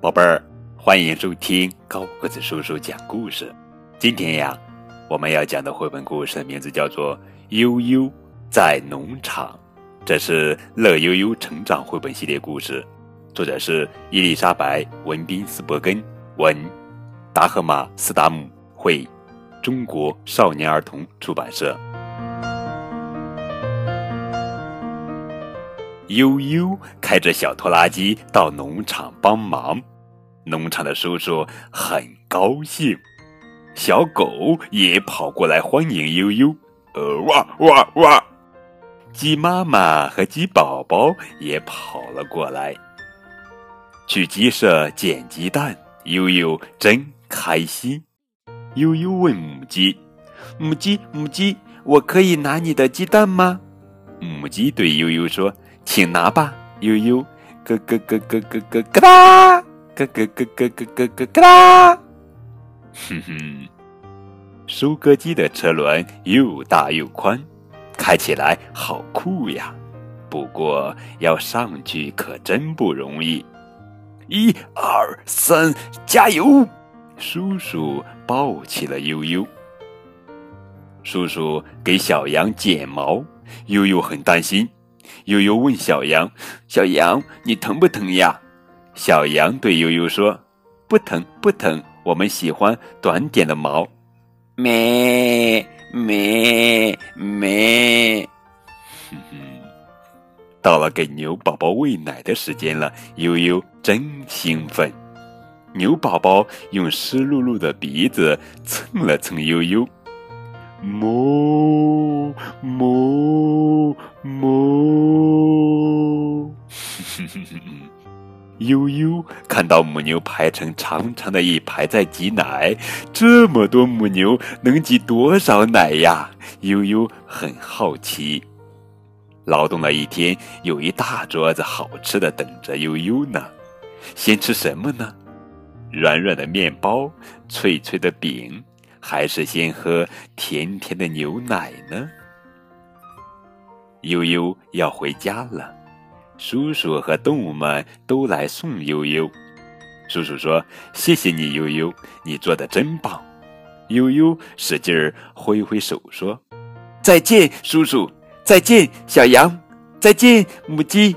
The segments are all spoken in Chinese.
宝贝儿，欢迎收听高个子叔叔讲故事。今天呀，我们要讲的绘本故事名字叫做《悠悠在农场》，这是乐悠悠成长绘本系列故事，作者是伊丽莎白·文宾斯伯根，文，达赫玛·斯达姆绘，中国少年儿童出版社。悠悠开着小拖拉机到农场帮忙，农场的叔叔很高兴，小狗也跑过来欢迎悠悠，呃哇哇哇！鸡妈妈和鸡宝宝也跑了过来，去鸡舍捡鸡蛋，悠悠真开心。悠悠问母鸡：“母鸡，母鸡，我可以拿你的鸡蛋吗？”母鸡对悠悠说。请拿吧，悠悠，咯咯咯咯咯咯咯哒，咯咯咯咯咯咯咯咯哒。哼哼，收割机的车轮又大又宽，开起来好酷呀！不过要上去可真不容易。一二三，加油！叔叔抱起了悠悠。叔叔给小羊剪毛，悠悠很担心。悠悠问小羊：“小羊，你疼不疼呀？”小羊对悠悠说：“不疼，不疼，我们喜欢短点的毛。”咩咩咩，哼哼。到了给牛宝宝喂奶的时间了，悠悠真兴奋。牛宝宝用湿漉漉的鼻子蹭了蹭悠悠，哞哞哞！悠悠看到母牛排成长长的一排在挤奶，这么多母牛能挤多少奶呀？悠悠很好奇。劳动了一天，有一大桌子好吃的等着悠悠呢。先吃什么呢？软软的面包，脆脆的饼，还是先喝甜甜的牛奶呢？悠悠要回家了，叔叔和动物们都来送悠悠。叔叔说：“谢谢你，悠悠，你做的真棒。”悠悠使劲儿挥挥手说：“再见，叔叔！再见，小羊！再见，母鸡！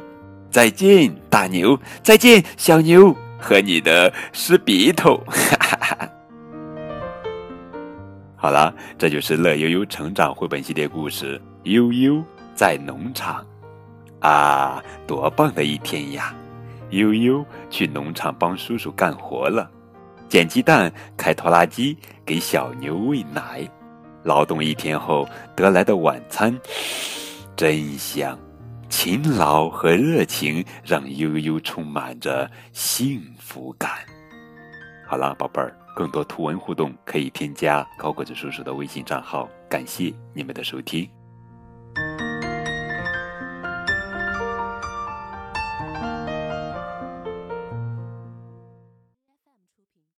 再见，大牛！再见，小牛和你的湿鼻头！”哈哈哈。好了，这就是乐悠悠成长绘本系列故事《悠悠》。在农场，啊，多棒的一天呀！悠悠去农场帮叔叔干活了，捡鸡蛋、开拖拉机、给小牛喂奶。劳动一天后得来的晚餐，真香！勤劳和热情让悠悠充满着幸福感。好了，宝贝儿，更多图文互动可以添加高个子叔叔的微信账号。感谢你们的收听。